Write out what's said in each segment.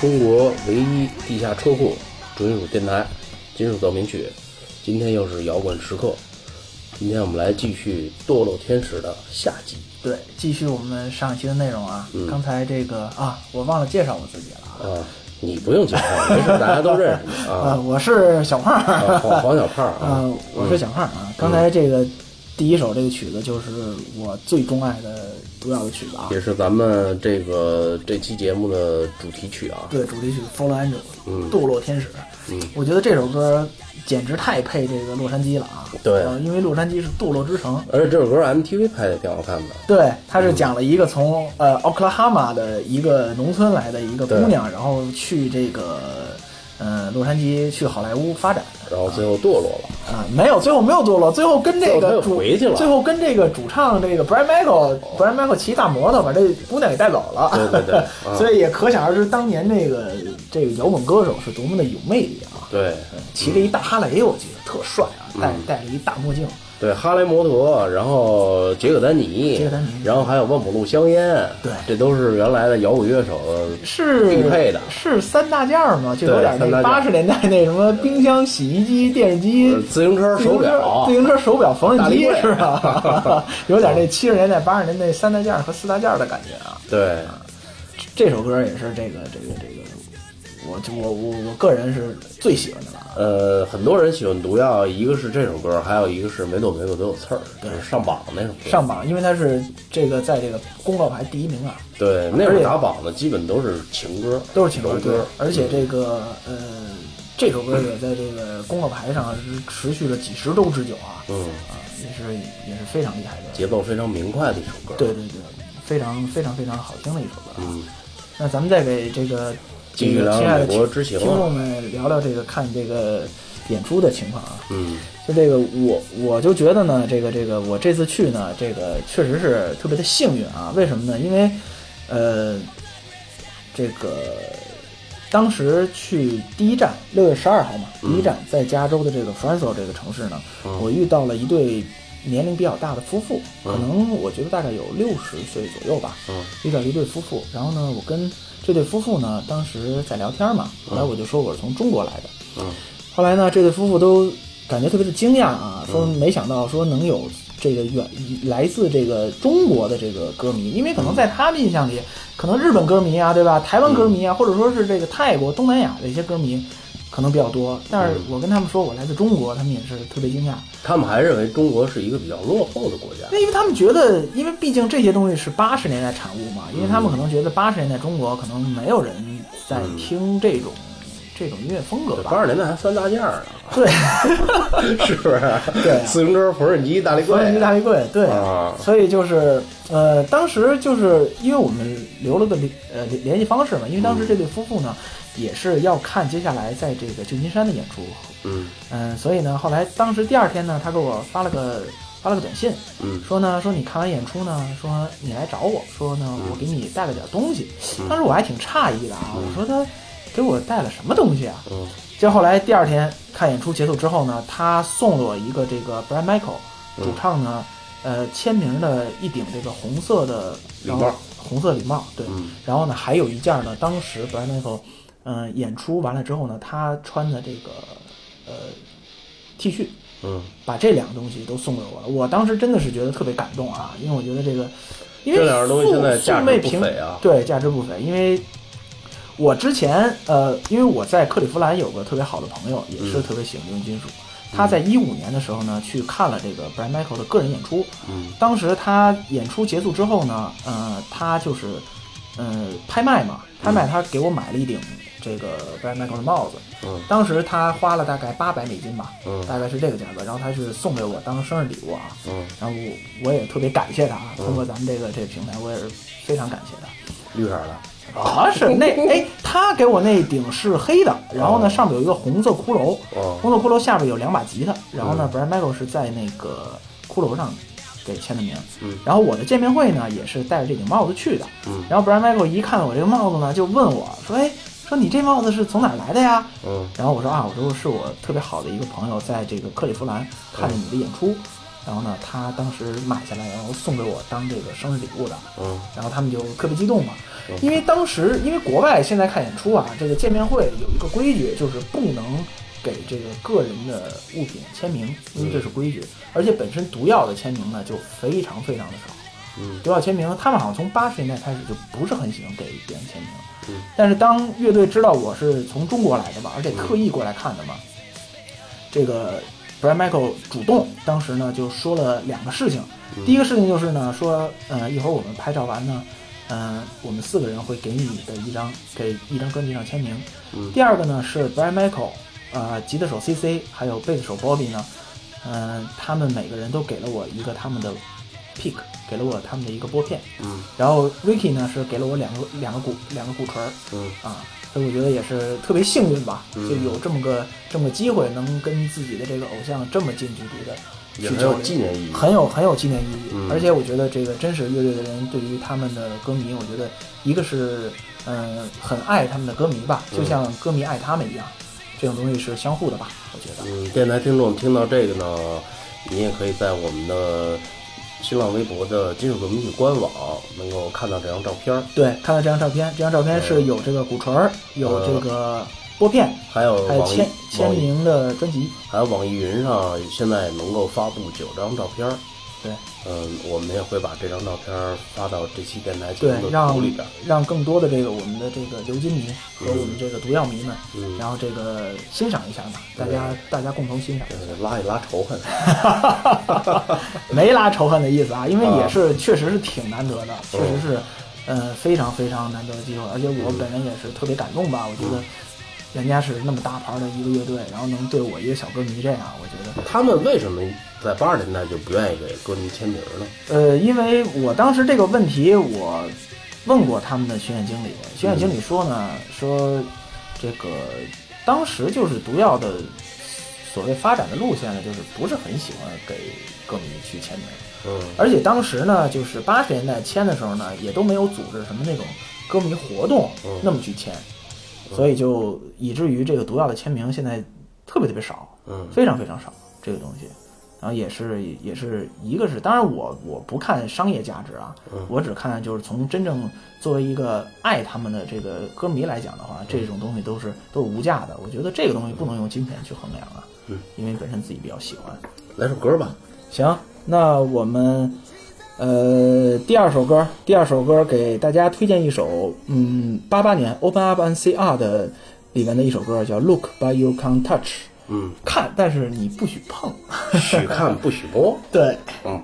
中国唯一地下车库重金属电台，金属奏鸣曲。今天又是摇滚时刻，今天我们来继续《堕落天使》的下集。对，继续我们上一期的内容啊。嗯刚才这个啊，我忘了介绍我自己了啊。啊，你不用介绍，没事，大家都认识你啊，啊。我是小胖黄黄小胖啊啊，，我是小胖儿啊。刚才这个第一首这个曲子就是我最钟爱的毒药的曲子啊。也是咱们这个这期节目的主题曲啊。对，主题曲《Fallen Angel》嗯堕落天使。嗯，我觉得这首歌简直太配这个洛杉矶了啊。对呃因为洛杉矶是堕落之城。而且这首歌 MTV 拍的挺好看的。对，它是讲了一个从呃奥克拉哈马的一个农村来的一个姑娘，然后去这个呃洛杉矶去好莱坞发展。然后最后堕落了。啊，没有，最后没有堕落，最后跟这个主回去了最后跟这个主唱这个 Brian Michael，Brian Michael 骑大摩托把这姑娘给带走了。对对对 啊所以也可想而知，当年这个这个摇滚歌手是多么的有魅力啊！对骑着一大哈雷，我记得特帅啊，戴嗯戴着一大墨镜。对，哈雷摩托，然后杰克丹尼，杰克丹尼然后还有万宝路香烟，对这都是原来的摇滚乐手是必配的是三大件儿吗？就有点那八十年代那什么冰箱、洗衣机、电视机呃、自行车、手表自、行车、手表、缝纫机是吧？有点那七十年代、八十年代三大件儿和四大件儿的感觉啊。对，这首歌也是这个这个这个，我就我我我个人是最喜欢的了啊。呃，很多人喜欢毒药，一个是这首歌，还有一个是每朵玫瑰都有刺儿，对就是上榜那首歌。上榜，因为它是这个在这个公告牌第一名啊，对，那会儿打榜的基本都是情歌，都是情歌而且这个呃，这首歌也在这个公告牌上是持续了几十周之久啊，嗯，啊，也是也是非常厉害的，节奏非常明快的一首歌。对对对，非常非常非常好听的一首歌啊。嗯，那咱们再给这个继续聊这个亲爱的美国之行听众们聊聊这个看这个演出的情况啊。嗯就这个我我就觉得呢，这个这个我这次去呢，这个确实是特别的幸运啊。为什么呢？因为呃，这个当时去第一站六月十二号嘛，第一站在加州的这个 Fresno 这个城市呢，嗯我遇到了一对年龄比较大的夫妇，嗯可能我觉得大概有六十岁左右吧。嗯遇到一对夫妇，然后呢，我跟这对夫妇呢当时在聊天嘛，后来我就说我是从中国来的，嗯。后来呢，这对夫妇都感觉特别的惊讶啊，说没想到说能有这个远来自这个中国的这个歌迷，因为可能在他们印象里，可能日本歌迷啊，对吧？台湾歌迷啊，或者说是这个泰国、东南亚的一些歌迷可能比较多。但是我跟他们说我来自中国，他们也是特别惊讶，他们还认为中国是一个比较落后的国家。因为他们觉得，因为毕竟这些东西是八十年代产物嘛，因为他们可能觉得八十年代中国可能没有人在听这种、这种音乐风格吧。八十年代还三大件儿呢，对，是不是？对。啊自行车、缝纫机、大立柜。缝纫机大立柜，对，啊。所以就是呃，当时就是因为我们留了个联呃联联系方式嘛，因为当时这对夫妇呢、也是要看接下来在这个旧金山的演出，嗯。嗯、所以呢，后来当时第二天呢，他给我发了个发了个短信，嗯说呢说你看完演出呢，说你来找我说呢我给你带了点东西，嗯。当时我还挺诧异的啊，我说他给我带了什么东西啊？嗯。就后来第二天看演出结束之后呢，他送了我一个这个 Brian Michael 嗯。主唱呢，呃签名的一顶这个红色的礼帽红色礼帽，对，嗯。然后呢还有一件呢，当时 Brian Michael 嗯、演出完了之后呢，他穿的这个呃 T 恤，嗯。把这两个东西都送给我了，我当时真的是觉得特别感动啊，因为我觉得这个，因为这两样东西现在价值不菲啊。对，价值不菲，因为我之前呃，因为我在克利夫兰有个特别好的朋友，也是嗯。特别喜欢流行金属，他在一五年的时候呢，去看了这个 Brian Michael 的个人演出，嗯。当时他演出结束之后呢，呃，他就是呃拍卖嘛，拍卖他给我买了一顶这个 Brian Michael 的帽子，嗯。当时他花了大概八百美金吧，嗯。大概是这个价格，然后他是送给我当生日礼物啊，嗯，然后我我也特别感谢他，啊，通过咱们这个这个平台，我也是非常感谢他。绿色的，啊，是那 哎，他给我那顶是黑的，然后呢哦。上面有一个红色骷髅，哦红色骷髅下边有两把吉他，然后呢嗯，Brian Michael 是在那个骷髅上给签的名，嗯。然后我的见面会呢也是戴着这顶帽子去的，嗯。然后 Brian Michael 一看我这个帽子呢，就问我说，哎，说你这帽子是从哪儿来的呀？嗯。然后我说啊，我说是我特别好的一个朋友在这个克利夫兰看着你的演出，然后呢，他当时买下来，然后送给我当这个生日礼物的。嗯。然后他们就特别激动嘛。嗯，因为当时因为国外现在看演出啊，这个见面会有一个规矩，就是不能给这个个人的物品签名，因为这是规矩，而且本身毒药的签名呢就非常非常的少。嗯。毒药签名，他们好像从八十年代开始就不是很喜欢给别人签名。嗯。但是当乐队知道我是从中国来的嘛，而且特意过来看的嘛，这个 Brian Michael 主动当时呢就说了两个事情。第一个事情就是呢说，呃，一会儿我们拍照完呢，呃，我们四个人会给你的一张给一张专辑上签名。嗯。第二个呢是 Brian Michael，呃，吉他手 CC 还有贝斯手 Bobby 呢，嗯、他们每个人都给了我一个他们的 pick，给了我他们的一个拨片，嗯，然后 Ricky 呢是给了我两个两个鼓两个鼓槌儿，嗯。啊，所以我觉得也是特别幸运吧，嗯就有这么个这么个机会，能跟自己的这个偶像这么近距离的也很有去交流纪念意义。很有很有纪念意义。嗯而且我觉得这个真实乐队的人对于他们的歌迷，我觉得一个是嗯、呃很爱他们的歌迷吧，嗯就像歌迷爱他们一样，这种东西是相互的吧，我觉得。嗯，电台听众听到这个呢，你也可以在我们的新浪微博的金属革命体官网能够看到这张照片儿，对，看到这张照片，这张照片是有这个鼓槌儿，有这个拨片，还有还有签签名的专辑。还有网易云上现在能够发布九张照片儿。对，嗯，我们也会把这张照片发到这期电台节对目，的让图里边儿。让更多的这个我们的这个流金迷和我们这个毒药迷们，嗯。然后这个欣赏一下嘛，大家大家共同欣赏。一下。呃拉一拉仇恨。没拉仇恨的意思啊，因为啊也是确实是挺难得的，确实是，呃，非常非常难得的机会，而且我本人也是特别感动吧，我觉得人家是那么大牌的一个乐队，然后能对我一个小歌迷这样，我觉得，他们为什么在八十年代就不愿意给歌迷签名呢？呃，因为我当时这个问题我问过他们的巡演经理，巡演经理说呢，说这个当时就是毒药的所谓发展的路线呢，就是不是很喜欢给歌迷去签名。嗯而且当时呢，就是八十年代签的时候呢，也都没有组织什么那种歌迷活动嗯那么去签，所以就以至于这个毒药的签名现在特别特别少，嗯非常非常少这个东西。然后也是也是一个是，当然我我不看商业价值啊，嗯我只看就是从真正作为一个爱他们的这个歌迷来讲的话，这种东西都是都是无价的。我觉得这个东西不能用金钱去衡量啊，嗯，因为本身自己比较喜欢。来首歌吧。行，那我们呃第二首歌，第二首歌给大家推荐一首，嗯，八八年 Open Up and CR 的里面的一首歌，叫 Look But You Can't Touch，嗯，看，但是你不许碰。许看不许摸。对，嗯。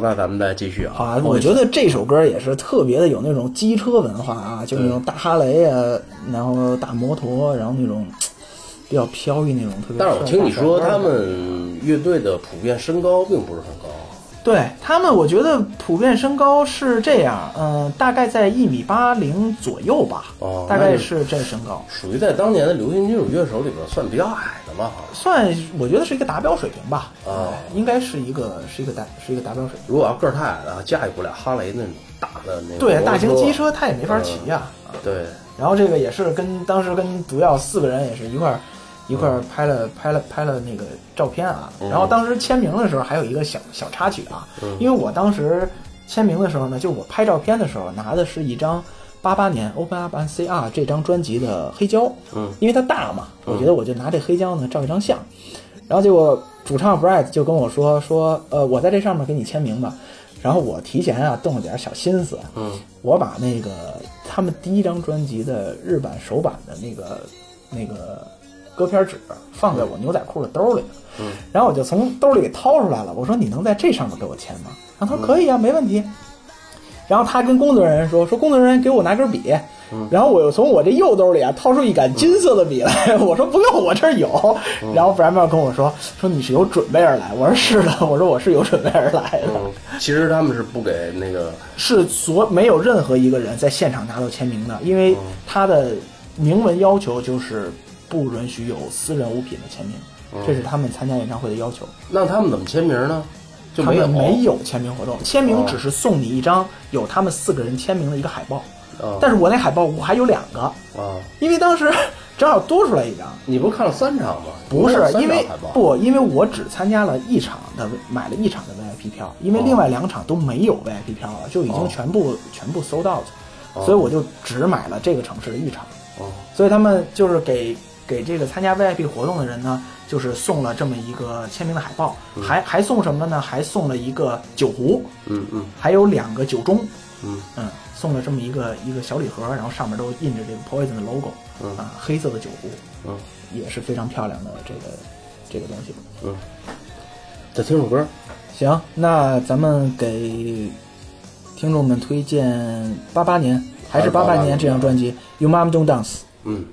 好，那咱们再继续啊。啊，我觉得这首歌也是特别的有那种机车文化啊，就是那种大哈雷啊，然后大摩托，然后那种比较飘逸那种特别。但是我听你说他们乐队的普遍身高并不是很高。对他们，我觉得普遍身高是这样，嗯，大概在一米八零左右吧，哦，大概是这身高，属于在当年的流行金属乐手里边算比较矮的嘛，算我觉得是一个达标水平吧，啊，应该是一个是一个达是一个达标水平。如果要个儿太矮的，驾驭不了哈雷那种大的那对大型机车，他也没法骑呀，对。然后这个也是跟当时跟毒药四个人也是一块儿。一块儿拍了拍了拍了那个照片啊，然后当时签名的时候还有一个小小插曲啊，因为我当时签名的时候呢，就我拍照片的时候拿的是一张八八年 Open Up and CR 这张专辑的黑胶，嗯，因为它大嘛，我觉得我就拿这黑胶呢照一张相，然后结果主唱 Brad 就跟我说说，呃，我在这上面给你签名吧，然后我提前啊动了点小心思，嗯，我把那个他们第一张专辑的日版首版的那个那个。割片纸放在我牛仔裤的兜里，嗯，然后我就从兜里给掏出来了。我说：“你能在这上面给我签吗？”然后他说：“可以啊，没问题。”然后他跟工作人员说：“说工作人员给我拿根笔。”然后我又从我这右兜里啊掏出一杆金色的笔来。我说：“不用，我这儿有。”然后 Brian 跟我说：“说你是有准备而来。”我说：“是的。”我说：“我是有准备而来的。”其实他们是不给那个，是所没有任何一个人在现场拿到签名的，因为他的明文要求就是。不允许有私人物品的签名，这是他们参加演唱会的要求。那他们怎么签名呢？就没有没有签名活动，签名只是送你一张有他们四个人签名的一个海报。但是我那海报我还有两个啊，因为当时正好多出来一张。你不是看了三场吗？不是，因为不，因为我只参加了一场的，买了一场的 VIP 票，因为另外两场都没有 VIP 票了，就已经全部全部 sold out，所以我就只买了这个城市的一场。所以他们就是给。给这个参加 VIP 活动的人呢，就是送了这么一个签名的海报，还还送什么呢？还送了一个酒壶，嗯嗯，还有两个酒盅，嗯。嗯，送了这么一个一个小礼盒，然后上面都印着这个 Poison 的 logo，嗯。啊，黑色的酒壶，嗯，也是非常漂亮的这个这个东西，嗯，再听首歌，行，那咱们给听众们推荐八八年还是八八年这张专辑《You Mom Don't Dance》，嗯。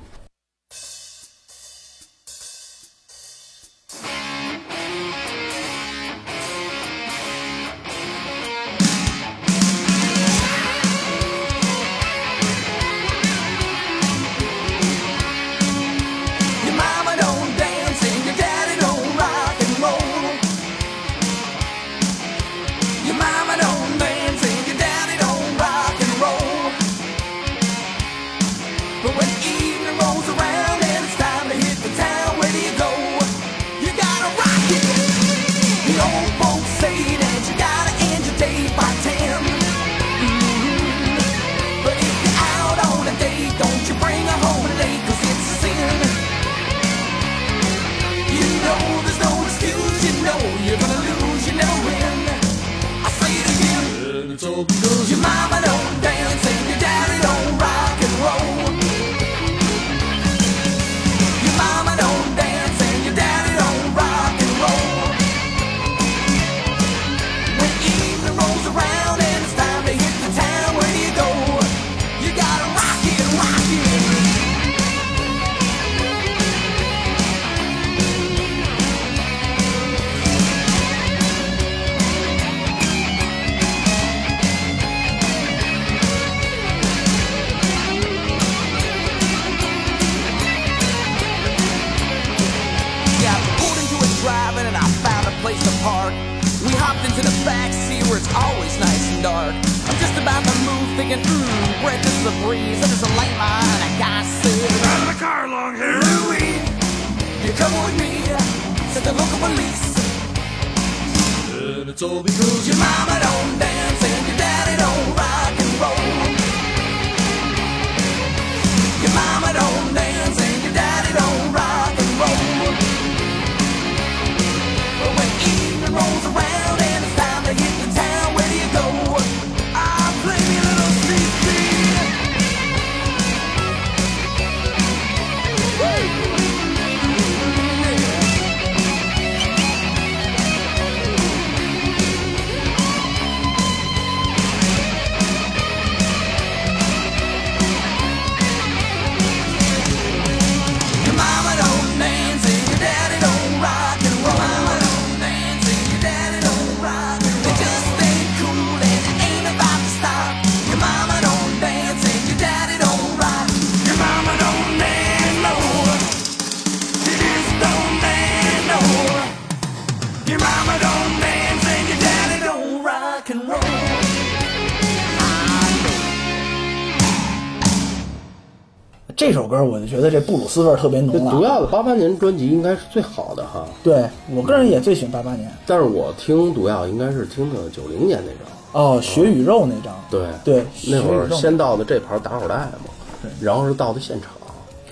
布鲁斯味儿特别浓毒药的八八年专辑应该是最好的哈，对我个人也最喜欢八八年。但是我听毒药应该是听的九零年那张，哦，血与肉那张，对对，那会儿先到的这盘打火带嘛，然后是到的现场，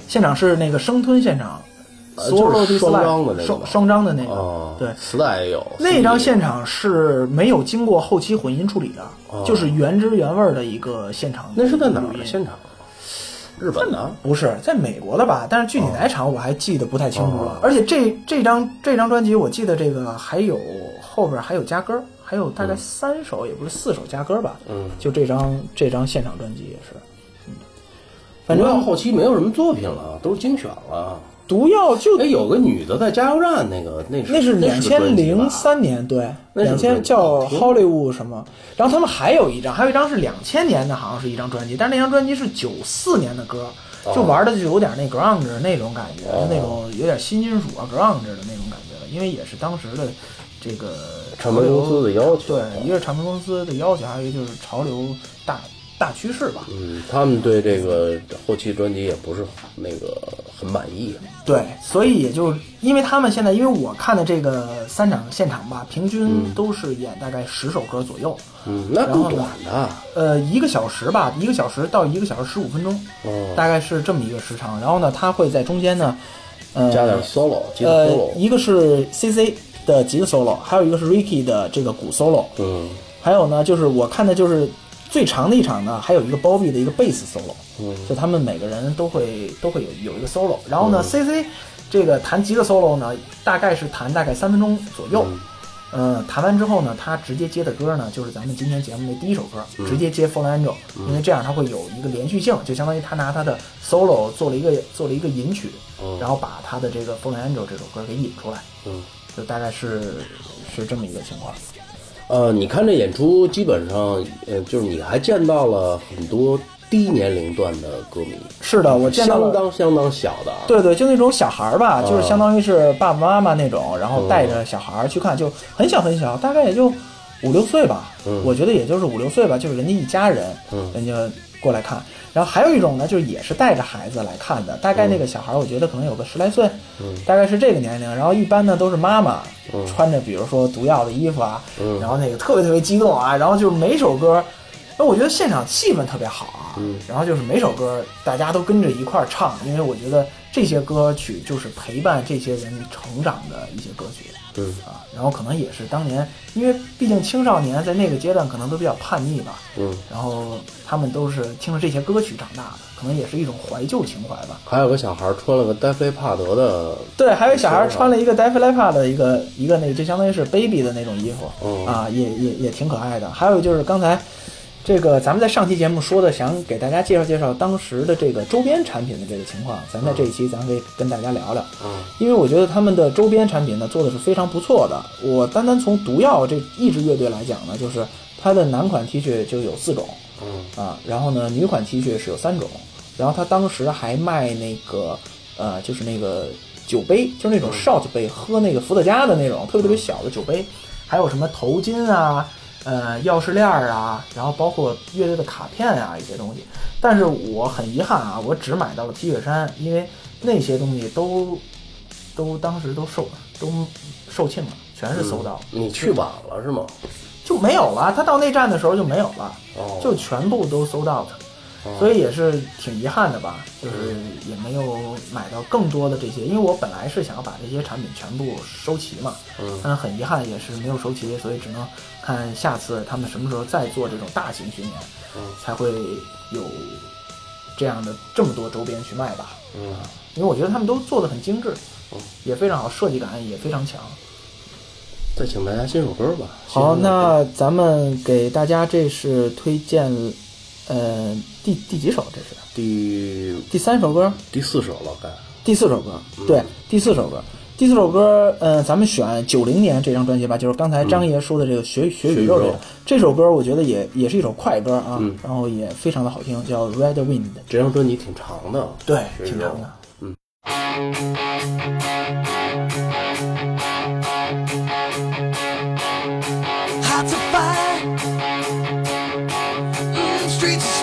现场是那个生吞现场，呃就是双张的那个双双张的那个，哦，对。磁带也有，那张现场是没有经过后期混音处理的，就是原汁原味儿的一个现场。哦那是在哪儿的现场？日本的，不是在美国的吧？但是具体哪场我还记得不太清楚了。哦而且这这张这张专辑，我记得这个还有后边还有加歌，还有大概三首，也不是四首加歌吧。嗯，就这张这张现场专辑也是，嗯，反正后期没有什么作品了，都是精选了。毒药就哎，有个女的在加油站，那个那是那是那两千零三年，对，两千叫 Hollywood 什么，然后他们还有一张，还有一张是两千年的，好像是一张专辑，但是那张专辑是九四年的歌，就玩的就有点那 grunge 那种感觉，哦。那种有点新金属啊 grunge 的那种感觉了，因为也是当时的这个唱片公司的要求。对，一个是唱片公司的要求，还有一个就是潮流大大趋势吧，嗯，他们对这个后期专辑也不是那个很满意。对，所以也就因为他们现在，因为我看的这个三场现场吧，平均都是演大概十首歌左右，嗯，那够短的。呃，一个小时吧，一个小时到一个小时十五分钟，哦，大概是这么一个时长。然后呢，他会在中间呢，呃，加点 solo，吉他呃。一个是 CC 的吉他 solo，还有一个是 Ricky 的这个鼓 solo，嗯还有呢，就是我看的就是最长的一场呢，还有一个 Bobby 的一个贝斯 solo，嗯。就他们每个人都会都会有有一个 solo，然后呢、c c 这个弹吉他 solo 呢，大概是弹大概三分钟左右。嗯。嗯，弹完之后呢，他直接接的歌呢，就是咱们今天节目的第一首歌，嗯。直接接 Full Angel，、因为这样他会有一个连续性，就相当于他拿他的 solo 做了一个做了一个引曲，嗯。然后把他的这个 Full Angel 这首歌给引出来，嗯。就大概是是这么一个情况。呃，你看这演出，基本上，呃，就是你还见到了很多低年龄段的歌迷，是的，我见到了相当相当小的啊。对对，就那种小孩儿吧，啊就是相当于是爸爸妈妈那种，然后带着小孩儿去看，就很小很小，大概也就五六岁吧。嗯我觉得也就是五六岁吧，就是人家一家人，嗯人家过来看。然后还有一种呢，就是也是带着孩子来看的，大概那个小孩儿，我觉得可能有个十来岁，嗯大概是这个年龄。然后一般呢都是妈妈嗯穿着，比如说毒药的衣服啊，嗯然后那个特别特别激动啊，然后就是每首歌。那我觉得现场气氛特别好啊，嗯然后就是每首歌大家都跟着一块儿唱，因为我觉得这些歌曲就是陪伴这些人成长的一些歌曲嗯啊。然后可能也是当年，因为毕竟青少年在那个阶段可能都比较叛逆吧，嗯，然后他们都是听着这些歌曲长大的，可能也是一种怀旧情怀吧。还有个小孩穿了个戴菲帕德的，对，还有小孩穿了一个 e l e p a 的一个一个那个，就相当于是 baby 的那种衣服，嗯啊，也也也挺可爱的。还有就是刚才这个咱们在上期节目说的，想给大家介绍介绍当时的这个周边产品的这个情况，咱在这一期咱可以跟大家聊聊。嗯因为我觉得他们的周边产品呢做的是非常不错的。我单单从毒药这一支乐队来讲呢，就是它的男款 T 恤就有四种，嗯啊，然后呢，女款 T 恤是有三种，然后他当时还卖那个呃，就是那个酒杯，就是那种 shot 杯，喝那个伏特加的那种特别特别小的酒杯，还有什么头巾啊，呃，钥匙链儿啊，然后包括乐队的卡片啊一些东西。但是我很遗憾啊，我只买到了 T 恤衫，因为那些东西都都当时都售都售罄了，全是搜到，你去晚了是吗？就没有了。他到内站的时候就没有了。哦，就全部都搜到了，所以也是挺遗憾的吧，就是也没有买到更多的这些，因为我本来是想要把这些产品全部收齐嘛，嗯。但是很遗憾也是没有收齐，所以只能看下次他们什么时候再做这种大型巡演，嗯。才会有这样的这么多周边去卖吧，嗯，因为我觉得他们都做的很精致嗯，也非常好，设计感也非常强。再请大家新首歌吧。好，那咱们给大家这是推荐，呃，第第几首？这是？第第三首歌，第四首了，该。第四首歌，对，第四首歌，第四首歌，呃，咱们选九零年这张专辑吧，就是刚才张爷说的这个《学学宇宙》这个。这首歌，我觉得也也是一首快歌啊，嗯。然后也非常的好听，叫《Red Wind》，这张专辑挺长的，对，挺长的。嗯。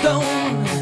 Stone.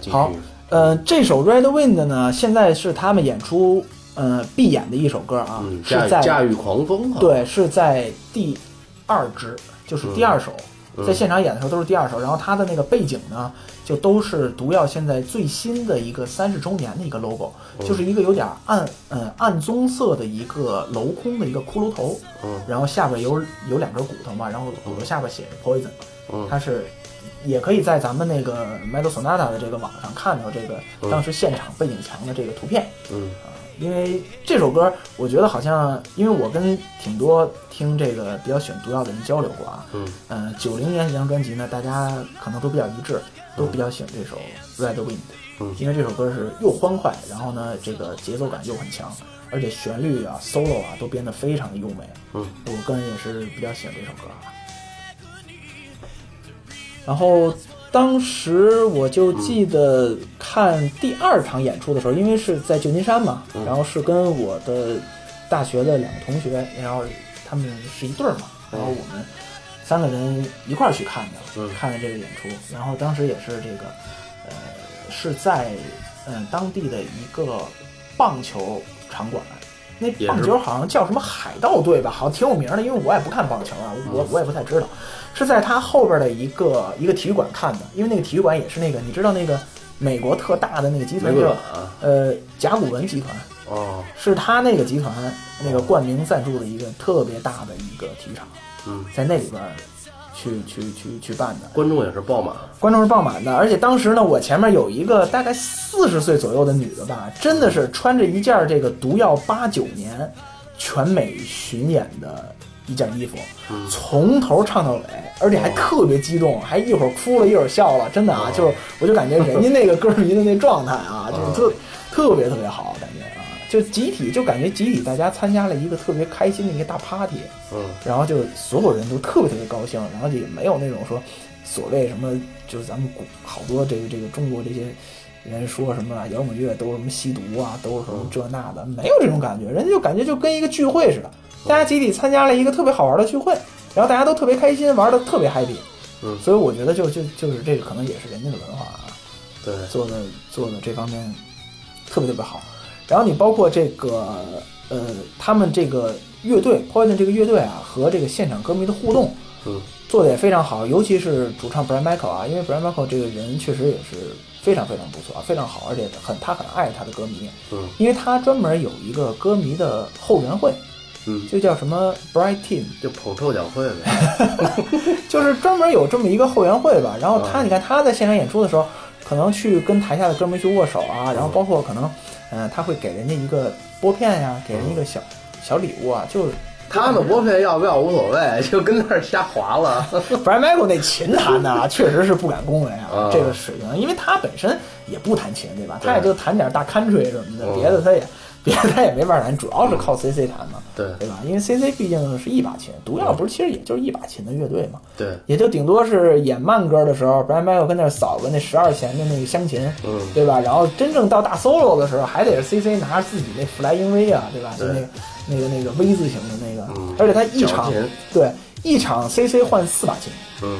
继续。好，呃，这首 Red Wind 呢，现在是他们演出呃必演的一首歌啊，嗯，是在驾驭狂风啊，，对，是在第二支，就是第二首，嗯在现场演的时候都是第二首。然后它的那个背景呢，就都是毒药现在最新的一个三十周年的一个 logo，、就是嗯一个有点暗呃暗棕色的一个镂空的一个骷髅头，嗯然后下边有有两根骨头嘛，然后骨头下边写着 poison，、嗯它是。也可以在咱们那个 Metal Sonata 的这个网上看到这个当时现场背景墙的这个图片。嗯。啊因为这首歌，我觉得好像，因为我跟挺多听这个比较喜欢毒药的人交流过啊，嗯，呃，九零年这张专辑呢，大家可能都比较一致，都比较喜欢这首《Red Wind》，嗯。因为这首歌是又欢快，然后呢，这个节奏感又很强，而且旋律啊、solo 啊都编得非常的优美，嗯，我个人也是比较喜欢这首歌啊。然后当时我就记得看第二场演出的时候，因为是在旧金山嘛，然后是跟我的大学的两个同学，然后他们是一对儿嘛，然后我们三个人一块儿去看的，嗯看的这个演出。然后当时也是这个，呃，是在嗯、呃当地的一个棒球场馆。那棒球好像叫什么海盗队吧，好像挺有名的，因为我也不看棒球啊，我我也不太知道。是在他后边的一个一个体育馆看的，因为那个体育馆也是那个你知道那个美国特大的那个集团叫啊，呃甲骨文集团，哦，是他那个集团那个冠名赞助的一个特别大的一个体育场，嗯，在那里边去去去去办的，观众也是爆满，观众是爆满的，而且当时呢，我前面有一个大概四十岁左右的女的吧，真的是穿着一件这个毒药八九年全美巡演的一件衣服，从头唱到尾，而且还特别激动，还一会儿哭了，一会儿笑了，真的啊，就是我就感觉人家那个歌迷的那状态啊，就是特特别特别好，感觉啊，就集体就感觉集体大家参加了一个特别开心的一个大 party，嗯。然后就所有人都特别特别高兴，然后就也没有那种说所谓什么，就是咱们古好多这个这个中国这些人说什么啊摇滚乐都是什么吸毒啊，都是什么这那的，没有这种感觉，人家就感觉就跟一个聚会似的，大家集体参加了一个特别好玩的聚会，然后大家都特别开心，玩的特别 happy，嗯。所以我觉得就就就是这个可能也是人家的文化啊。对，做的做的这方面特别特别好。然后你包括这个呃，他们这个乐队 Poison 这个乐队啊，和这个现场歌迷的互动嗯。做的也非常好，尤其是主唱 Brian Michael 啊，因为 Brian Michael 这个人确实也是非常非常不错啊，非常好，而且很他很爱他的歌迷，嗯。因为他专门有一个歌迷的后援会，嗯，就叫什么 Bright Team，就捧臭脚会呗，就是专门有这么一个后援会吧。然后他，嗯你看他在现场演出的时候，可能去跟台下的哥们儿去握手啊，然后包括可能，嗯、他会给人家一个拨片呀，给人一个小小礼物啊，就是。他们拨片要不要无所谓，就跟那儿瞎划了。Brian Michael 那琴弹的啊，确实是不敢恭维啊啊，这个水平，因为他本身也不弹琴，对吧？他也就弹点大 country 什么的，嗯别的他也别的 他也没法弹，主要是靠 CC 弹嘛，对对吧？因为 CC 毕竟是一把琴，毒药不是其实也就是一把琴的乐队嘛，对，也就顶多是演慢歌的时候，Brian 跟那儿扫个那十二弦的那个香琴，嗯对吧？然后真正到大 solo 的时候，还得是 CC 拿着自己那弗莱英 V 啊，对吧？就那个那个那个 V 字形的那个，嗯而且他一场对一场 CC 换四把琴，嗯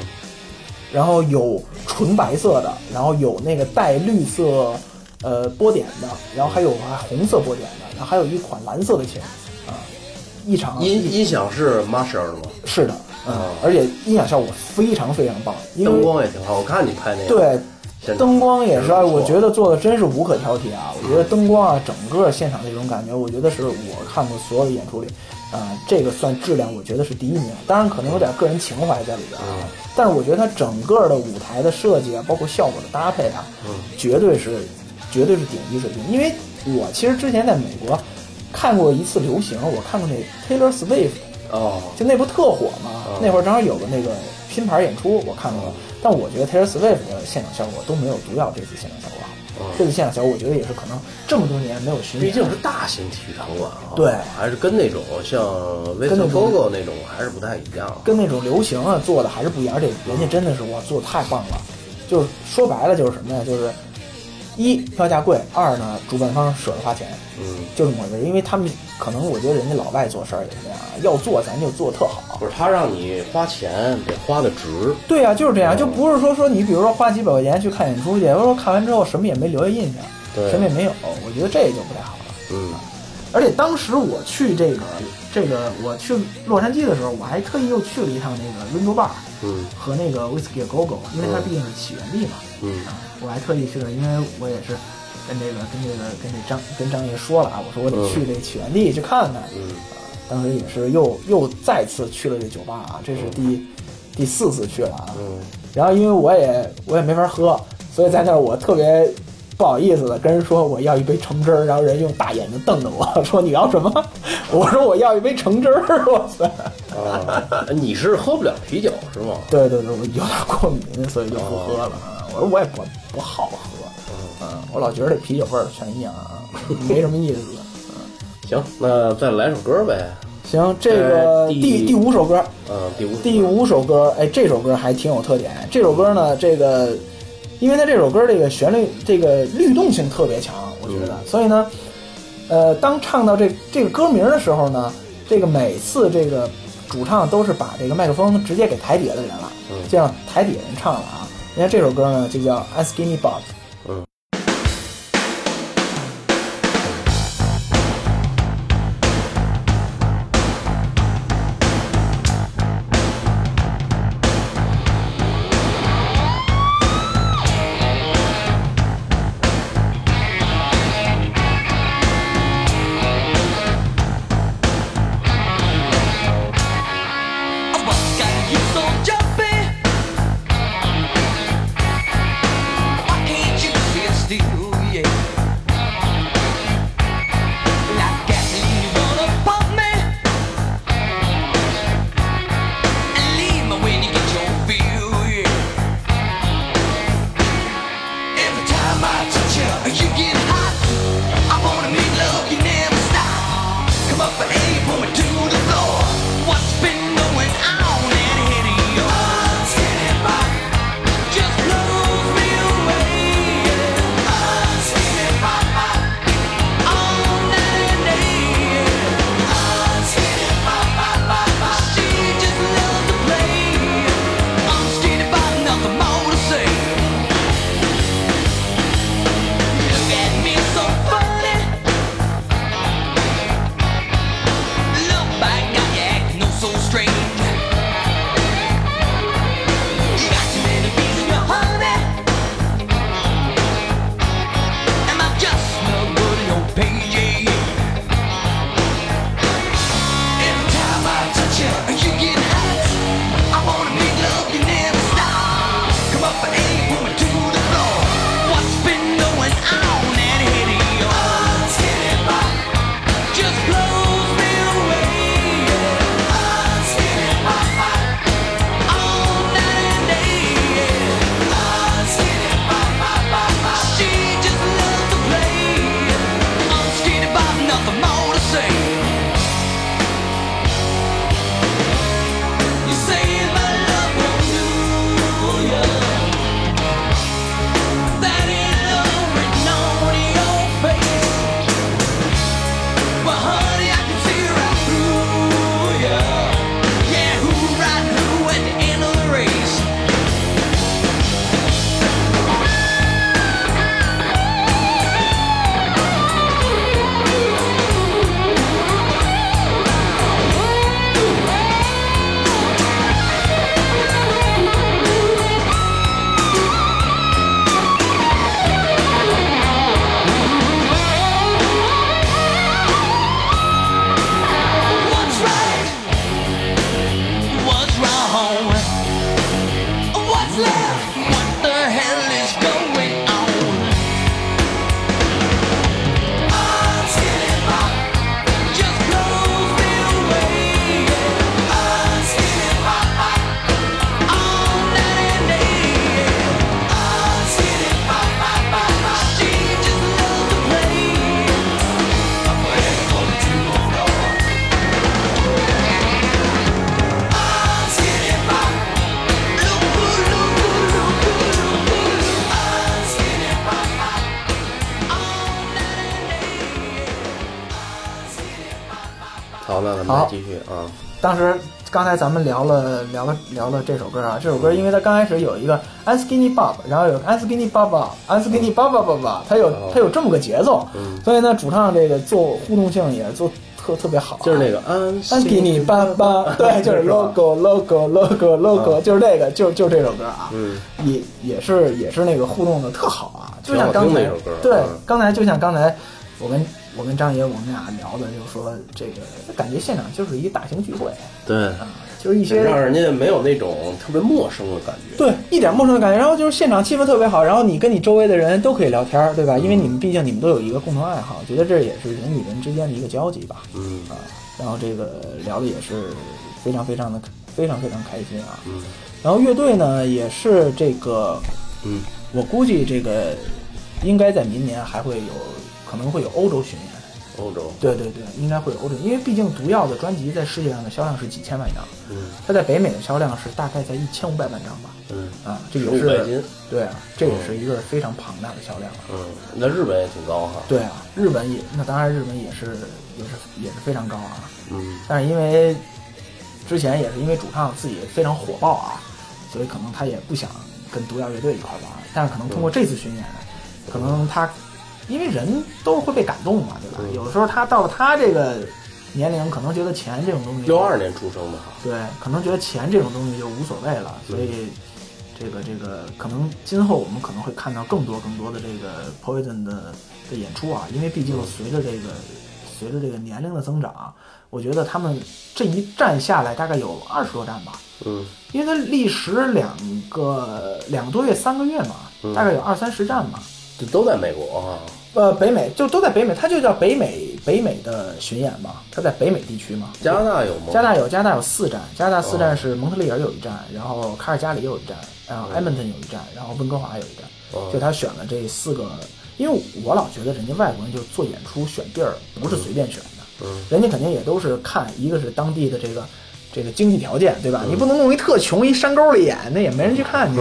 然后有纯白色的，然后有那个带绿色呃波点的，然后还有还红色波点的，然后还有一款蓝色的琴啊，一场音音响是 Marshall 的吗？是的，嗯啊，而且音响效果非常非常棒，因为灯光也挺好，我看你拍那个，对，灯光也是，我觉得做的真是无可挑剔啊！我觉得灯光啊，整个现场那种感觉，我觉得是我看过所有的演出里，啊、这个算质量，我觉得是第一名。当然可能有点个人情怀在里边啊，但是我觉得它整个的舞台的设计啊，包括效果的搭配啊，绝对是绝对是顶级水平。因为我其实之前在美国看过一次流行，我看过那 Taylor Swift。哦，就那不特火吗？嗯那会儿正好有个那个拼盘演出，我看过了。但我觉得 Taylor Swift 的现场效果都没有毒药这次现场效果好。哦这次现场效果，我觉得也是可能这么多年没有巡演，毕竟是大型体育场馆啊，对还是跟那种像 v i 跟 s 那 o 种 Gogo 那种还是不太一样。跟那种流行啊做的还是不一样，而且人家真的是哇做的太棒了。就是说白了就是什么呀？就是一票价贵，二呢主办方舍得花钱，嗯，就这么回事。因为他们可能我觉得人家老外做事儿也是这样，要做咱就做特好。不是他让你花钱得花的值，对啊，就是这样，就不是说说你比如说花几百块钱去看演出去，或者说看完之后什么也没留下印象，对什么也没有，我觉得这就不太好了。嗯而且当时我去这个这个我去洛杉矶的时候，我还特意又去了一趟那个 Lingo Bar，嗯和那个 Whiskey Go Go，因为它毕竟是起源地嘛。嗯啊，我还特意去了，因为我也是跟这个跟这个跟这张跟张爷说了啊，我说我得去这个起源地去看看。嗯当时也是又又再次去了这酒吧啊，这是第、第四次去了啊。嗯然后因为我也我也没法喝，所以在那儿我特别不好意思的跟人说我要一杯橙汁儿，然后人用大眼睛瞪着我 说你要什么？我说我要一杯橙汁儿，我操！啊，你是喝不了啤酒是吗？对对对，我有点过敏，所以就不喝了。啊我说我也不不好喝，嗯，我老觉得这啤酒味儿全一样啊，没什么意思。嗯 行，那再来首歌呗。行，这个呃第第第五首歌，嗯，第五第五首歌，哎，这首歌还挺有特点。这首歌呢，这个，因为它这首歌这个旋律这个律动性特别强，我觉得，所以呢，呃，当唱到这这个歌名的时候呢，这个每次这个主唱都是把这个麦克风直接给台底下的人了，嗯这样台底下人唱了啊。那这首歌呢就叫《Ask Me Bob》。嗯。好，继续啊。当时刚才咱们聊了聊了聊了这首歌啊，这首歌因为它刚开始有一个 a n skinny bob，然后有 a n skinny bob a n skinny bob bob bob，它有它有这么个节奏，嗯。所以呢，主唱这个做互动性也做特特别好啊，就是那个安 a n skinny bob 对，就是 logo logo logo logo，就是这个，就就这首歌啊，嗯，也也是也是那个互动的特好啊，就像刚才对嗯，刚才就像刚才我跟我跟张爷我们俩聊的，就说这个感觉现场就是一个大型聚会对，啊，就是一些让人家没有那种特别陌生的感觉。对一点陌生的感觉，然后就是现场气氛特别好，然后你跟你周围的人都可以聊天儿，对吧？因为你们毕竟你们都有一个共同爱好，觉得这也是人与人之间的一个交集吧，嗯啊，然后这个聊的也是非常非常的非常非常开心啊，嗯然后乐队呢也是这个，嗯，我估计这个应该在明年还会有可能会有欧洲巡演。欧洲，对对对，应该会有欧洲，因为毕竟毒药的专辑在世界上的销量是几千万张，嗯。它在北美的销量是大概在一千五百万张吧。嗯。啊，这也15白金是对啊，这也是一个非常庞大的销量。啊。嗯，那日本也挺高哈。对啊，日本也那当然日本也是也是也是非常高啊，嗯。但是因为之前也是因为主唱自己非常火爆啊，所以可能他也不想跟毒药乐队一块玩，但是可能通过这次巡演，可能他因为人都是会被感动嘛，对吧？嗯有的时候他到了他这个年龄，可能觉得钱这种东西，六二年出生的哈。对，可能觉得钱这种东西就无所谓了，所以这个这个可能今后我们可能会看到更多更多的这个 Poison 的的演出啊，因为毕竟随着这个随着这个年龄的增长，我觉得他们这一站下来大概有二十多站吧，嗯因为它历时两个两个多月三个月嘛，嗯大概有二三十站嘛。这都在美国哈。呃，北美就都在北美，它就叫北美北美的巡演嘛，它在北美地区嘛。加拿大有吗？加拿大有加拿大有四站，加拿大四哦站是蒙特利尔有一站，然后卡尔加里有一站，然后埃蒙顿有一站，然后温哥华有一站。哦就他选了这四个，因为我老觉得人家外国人就做演出选地儿不是随便选的，嗯人家肯定也都是看一个是当地的这个这个经济条件，对吧？嗯你不能弄一特穷一山沟里演，那也没人去看去。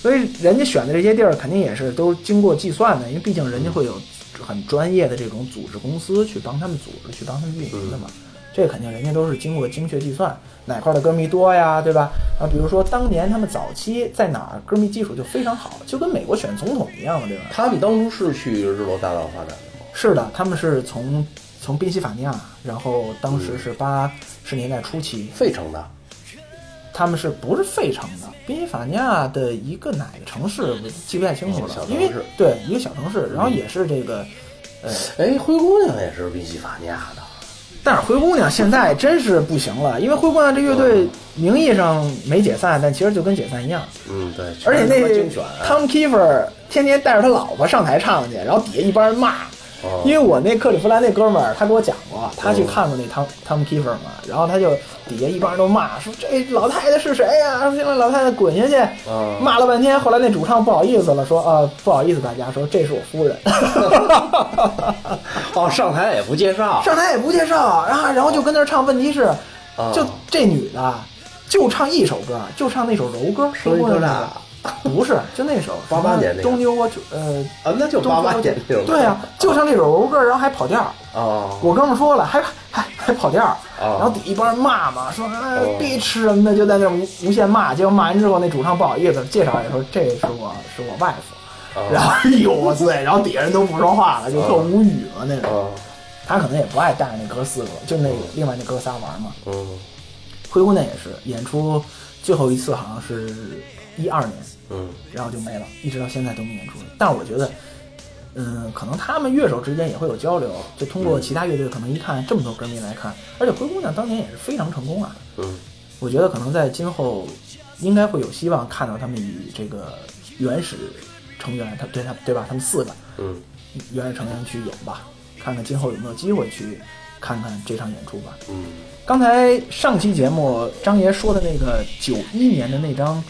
嗯所以人家选的这些地儿肯定也是都经过计算的，因为毕竟人家会有很专业的这种组织公司去帮他们组织、去帮他们运营的嘛。这肯定人家都是经过精确计算，哪块的歌迷多呀，对吧？啊，比如说当年他们早期在哪儿歌迷基础就非常好，就跟美国选总统一样嘛，对吧？他们当初是去日落大道发展的吗？是的，他们是从从宾夕法尼亚，然后当时是八十年代初期，费城的。他们是不是费城的？宾夕法尼亚的一个哪个城市，我记不太清楚了因为市对一个小城市，然后也是这个，呃，哎，灰姑娘也是宾夕法尼亚的。但是灰姑娘现在真是不行了，因为灰姑娘这乐队名义上没解散，但其实就跟解散一样。嗯，对。而且那。Tom Kiefer 天天带着他老婆上台唱去，然后底下一帮人骂。哦因为我那克利夫兰那哥们儿，他给我讲过，他去看过那汤汤姆 Kiefer 嘛，然后他就底下一帮人都骂，说这老太太是谁呀、说让老太太滚下去，嗯骂了半天。后来那主唱不好意思了，说啊不好意思大家，说这是我夫人。哦，上台也不介绍。上台也不介绍，然后然后就跟那儿唱。问题是，哦就这女的就唱一首歌，就唱那首柔歌，声音多大那个 不是，就那首八八年那个 Don't You Want to 呃，啊，那就八八年那种。对啊，就唱这首柔歌，然后还跑调。哦，我哥们儿说了，还还还跑调，哦然后底一帮人骂嘛，说哎哦别吃什么的，就在那儿无无限骂。结果骂完之后，那主唱不好意思介绍也说这是我是我外父。哦 然后哎呦我塞，然后底下人都不说话了，就特无语了那种。哦，他可能也不爱带着那哥四个，就那另外那哥仨玩嘛。嗯灰姑娘也是演出最后一次好像是一二年，嗯然后就没了，一直到现在都没演出。但是我觉得，嗯，可能他们乐手之间也会有交流，就通过其他乐队可能一看这么多歌迷来看，而且灰姑娘当年也是非常成功啊。嗯我觉得可能在今后应该会有希望看到他们以这个原始成员，他对他对吧？他们四个嗯原始成员去演吧，看看今后有没有机会去看看这场演出吧。嗯，刚才上期节目张爷说的那个九一年的那张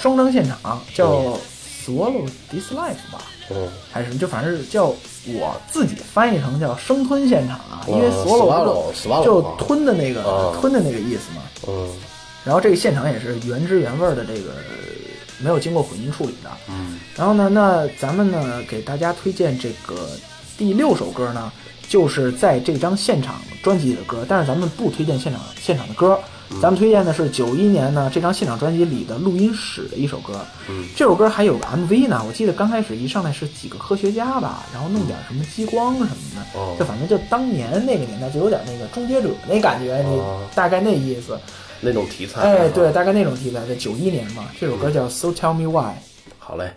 双张现场。叫《Swallow This Life》吧，嗯。还是就反正是叫我自己翻译成叫生吞现场啊，因为哦 swallow 就啊。吞的那个哦吞的那个意思嘛。嗯。然后这个现场也是原汁原味儿的，这个没有经过混音处理的。嗯。然后呢，那咱们呢给大家推荐这个第六首歌呢，就是在这张现场专辑里的歌，但是咱们不推荐现场现场的歌，咱们推荐的是九一年呢这张现场专辑里的录音室的一首歌。嗯，这首歌还有个 MV 呢，我记得刚开始一上来是几个科学家吧，然后弄点什么激光什么的，哦就反正就当年那个年代就有点那个终结者那感觉，你哦大概那意思。那种题材。哎，对，，大概那种题材，在九一年嘛，这首歌叫《So Tell Me Why》。好嘞。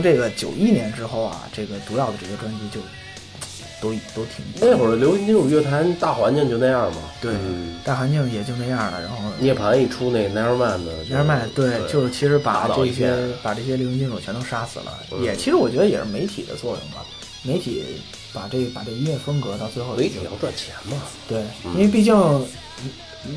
从这个九一年之后啊，这个毒药的这些专辑就都都挺那会儿流行金属乐坛大环境就那样嘛。对嗯，大环境也就那样了。然后涅槃一出那 Nevermind 的，年迈对，就其实把倒这些片。把这些流行金属全都杀死了。嗯。也其实我觉得也是媒体的作用吧，媒体把这把这音乐风格到最后媒体要赚钱嘛，对，因为毕竟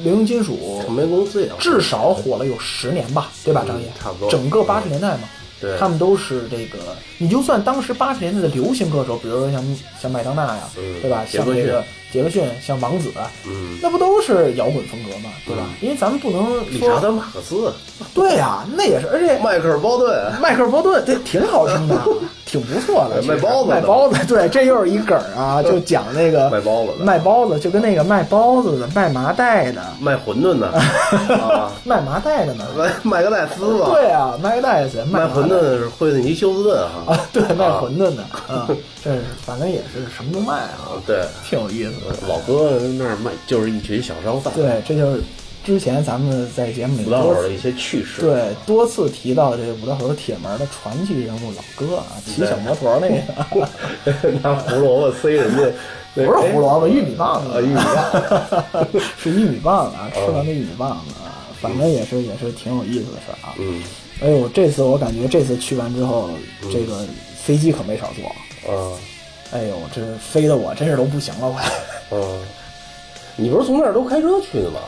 流行金属唱片公司也要至少火了有十年吧，对吧，张爷？差不多。整个八十年代嘛，对。他们都是这个，你就算当时八十年代的流行歌手，比如说像像麦当娜呀，嗯对吧？像这个杰克逊，像王子，嗯，那不都是摇滚风格嘛，对吧？因为咱们不能说，理查德马克思、对呀、那也是，而且迈克尔鲍顿，迈克尔·波顿这挺好听的，挺不错的。卖包子卖包子，对，这又是一梗儿啊，就讲那个卖包子的卖包子，就跟那个卖包子的、卖麻袋的、卖馄饨的 啊，卖麻袋的呢。卖麦克戴斯吧，对啊，麦戴斯卖馄饨的是惠特尼休斯顿哈啊，对，卖馄饨的 啊，这是反正也是什么都卖啊，对，挺有意思的。老哥那儿卖就是一群小商贩，对，这就是之前咱们在节目里多的一些趣事。对多次提到这个五道口铁门的传奇人物老哥啊，骑小摩托那个，拿胡萝卜塞人家，不是胡萝卜，玉米棒子啊，玉米棒。是玉米棒子啊，吃完那玉米棒子啊，反正也是也是挺有意思的事儿啊。嗯哎呦，这次我感觉这次去完之后，这个飞机可没少坐。啊哎呦，这飞的我真是都不行了，快！嗯，你不是从那儿都开车去的吗？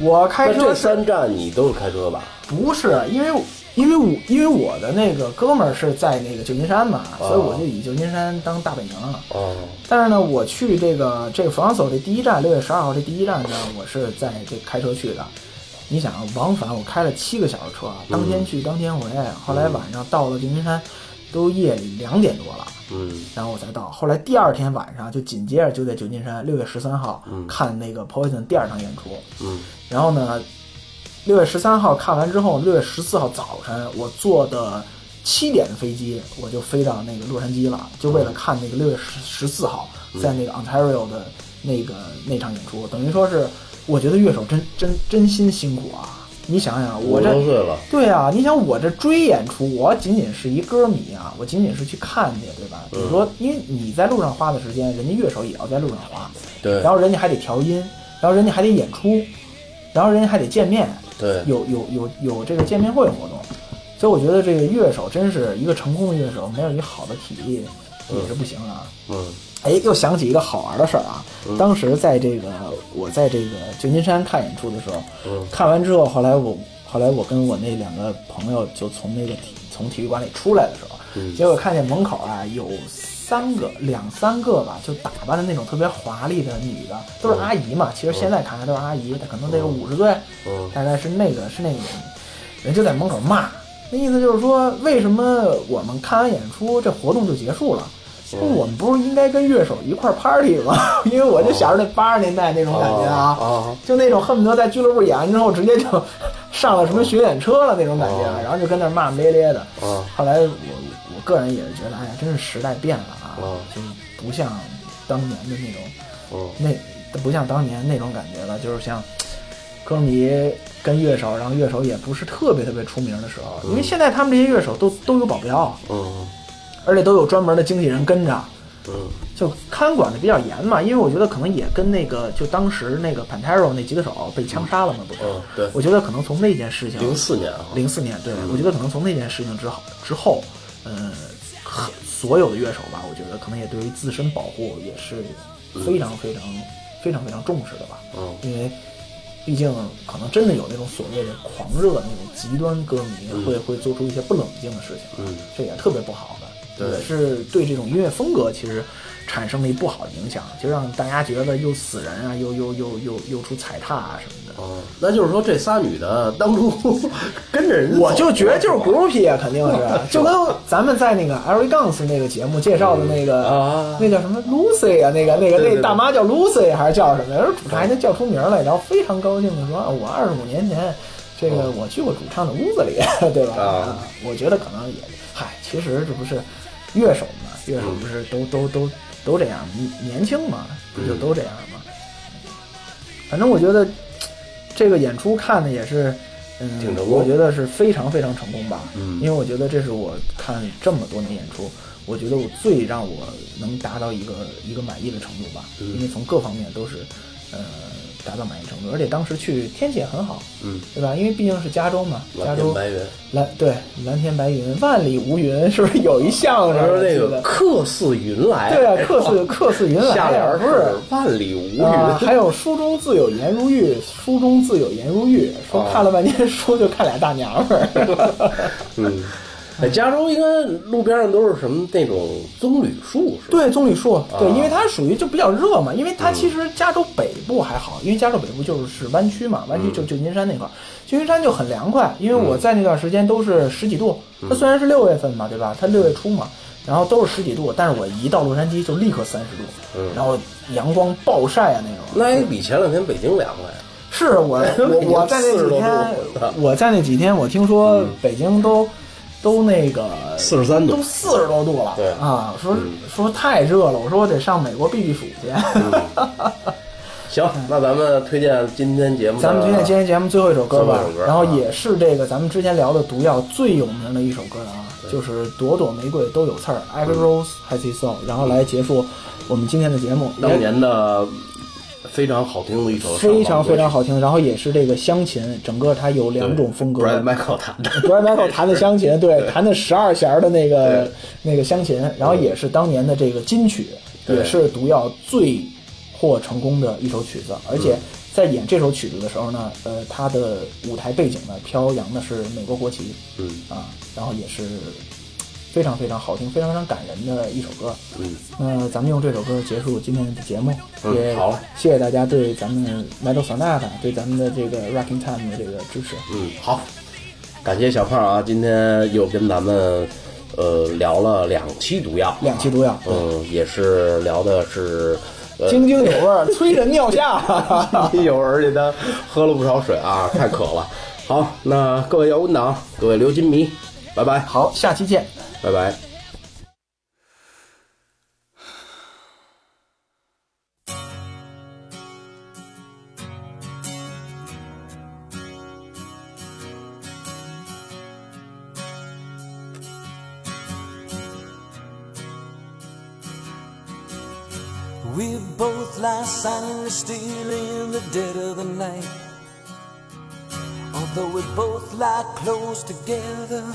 我开车这车三站你都是开车吧？不是因为因为我因为我的那个哥们儿是在那个旧金山嘛，哦所以我就以旧金山当大本营了。哦但是呢，我去这个这个弗朗索这第一站，六月十二号这第一站呢，我是在这开车去的。你想往返我开了七个小时车，当天去当天回，后来晚上到了旧金山，都夜里两点多了。嗯然后我才到。后来第二天晚上就紧接着就在旧金山，六月十三号、看那个 Poison 第二场演出。嗯然后呢，六月十三号看完之后，六月十四号早晨我坐的七点的飞机，我就飞到那个洛杉矶了，就为了看那个六月十十四号在那个 Ontario 的那个那场演出。等于说是，我觉得乐手真真真心辛苦啊！你想想，我这对啊，你想我这追演出，我仅仅是一歌迷啊，我仅仅是去看去，对吧？比如说，因为你在路上花的时间，人家乐手也要在路上花，对。然后人家还得调音，然后人家还得演出，然后人家还得见面，对，有有有有这个见面会活动，所以我觉得这个乐手真是一个成功的乐手，没有一个好的体力也是不行啊。嗯哎，又想起一个好玩的事儿啊！当时在这个我在这个旧金山看演出的时候，嗯看完之后，后来我后来我跟我那两个朋友就从那个体从体育馆里出来的时候，嗯结果看见门口啊有三个两三个吧，就打扮的那种特别华丽的女的，都是阿姨嘛。其实现在看来都是阿姨，她可能得有五十岁，嗯大概是那个是那个人，人就在门口骂，那意思就是说，为什么我们看完演出这活动就结束了？说我们不是应该跟乐手一块儿 party 吗？因为我就想着那八十年代那种感觉啊，啊就那种恨不得在俱乐部演完之后直接就 上了什么巡演车了那种感觉，哦然后就跟那儿骂骂咧咧的。啊后来我我个人也是觉得，哎呀，真是时代变了啊，哦就不像当年的那种嗯那不像当年那种感觉了，就是像歌迷跟乐手，然后乐手也不是特别特别出名的时候，因为现在他们这些乐手都都有保镖，嗯而且都有专门的经纪人跟着，嗯。就看管的比较严嘛。因为我觉得可能也跟那个就当时那个 Pantera 那吉他手被枪杀了嘛，不是？嗯，对，我觉得可能从那件事情，零四年啊，零四年，对、我觉得可能从那件事情之后之后，呃，很所有的乐手吧，我觉得可能也对于自身保护也是非常非常、非常非常重视的吧。嗯。因为毕竟可能真的有那种所谓的狂热那种极端歌迷会、会做出一些不冷静的事情，嗯，这也特别不好的，对也是对这种音乐风格其实产生了一不好的影响，就让大家觉得又死人啊，又又又又又出踩踏啊什么的。哦，那就是说这仨女的当初 跟着人走，我就觉得就是 groupie 啊，肯定是，就跟咱们在那个 Eric Guns 那个节目介绍的那个、啊那叫什么 Lucy 啊，那个那个那大妈叫 Lucy 还是叫什么呀？人主唱还能叫出名来，然后非常高兴的说，啊我二十五年前这个我去过主唱的屋子里，对吧？啊我觉得可能也，嗨，其实这不是乐手嘛，乐手不是都都都都这样，年轻嘛，不就都这样吗？反正我觉得这个演出看的也是，嗯，我觉得是非常非常成功吧。嗯因为我觉得这是我看这么多年演出，我觉得我最让我能达到一个一个满意的程度吧。嗯因为从各方面都是，呃，达到满意程度，而且当时去天气也很好，嗯，对吧？因为毕竟是加州嘛，加州蓝天白云，蓝对蓝天白云，万里无云，是不是有一相声？那个客似云来，对啊，客似客似云来啊，下联不是万里无云，啊，还有书中自有颜如玉，书中自有颜如玉。说啊看了半天 书，就看俩大娘们儿。嗯，在加州应该路边上都是什么那种棕榈树是吧？对，棕榈树，对，啊因为它属于就比较热嘛，因为它其实加州北部还好，因为加州北部就是湾区嘛，湾区就旧金山那块儿，旧金山就很凉快，因为我在那段时间都是十几度，它虽然是六月份嘛，对吧？它六月初嘛。然后都是十几度，但是我一到洛杉矶就立刻三十度，嗯然后阳光暴晒啊那种。那也比前两天北京凉快。是我我 我在那几天，我在那几天，我听说北京都、都那个四十三度。都四十多度了，对。啊，说、说太热了，我说我得上美国避避暑去。行，那咱们推荐今天节目，咱们推荐今天节目最后一首歌吧。然后啊。也是这个咱们之前聊的毒药最有名的一首歌了啊，就是朵朵玫瑰都有刺儿，Every Rose Has Its Thorn，然后来结束我们今天的节目。当年的非常好听的一首非常非常好。听，然后也是这个湘琴，整个它有两种风格。Brad Michael 弹的，Brad Michael 弹的乡琴，对，弹的十二弦的那个那个湘琴，然后也是当年的这个金曲，也是毒药最获成功的一首曲子。而且在演这首曲子的时候呢，呃，他的舞台背景呢飘扬的是美国国旗，嗯。啊，然后也是非常非常好听、非常非常感人的一首歌。嗯，那咱们用这首歌结束今天的节目，嗯也好了谢谢大家对咱们 Metal Sonata 对咱们的这个 Rocking Time 的这个支持。嗯，好，感谢小胖啊，今天又跟咱们呃聊了两期毒药，两期毒药嗯，也是聊的是。呃，津津有味儿，催人尿下。有，而且他喝了不少水啊，太渴了。好，那各位摇滚党，各位流金迷，拜拜，好，下期见。We both lie silently still in the dead of the night. Although we both lie close together,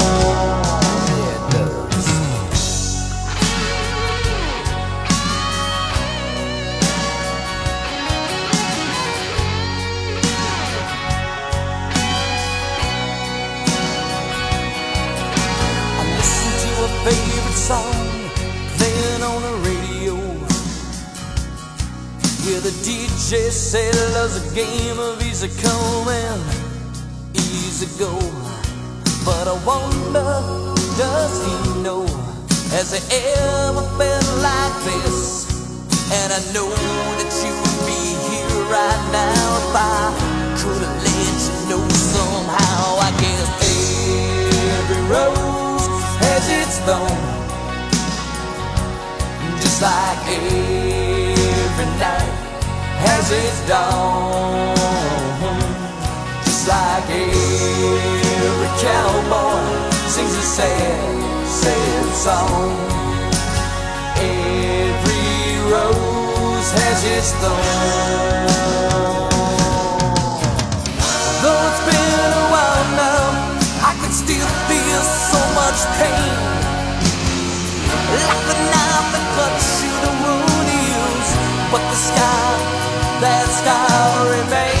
The DJ said love's a game of easy come and easy go. But I wonder, does he know? Has he ever felt like this? And I know that you would be here right now if I could have let you know somehow. I guess every rose has its thorn, just like every as it's dawn, Just like every cowboy sings a sad, sad song. Every rose has its thorn. Though it's been a while now, I can still feel so much pain Like the knife that cuts you, the wound heals But the sky that scar remains.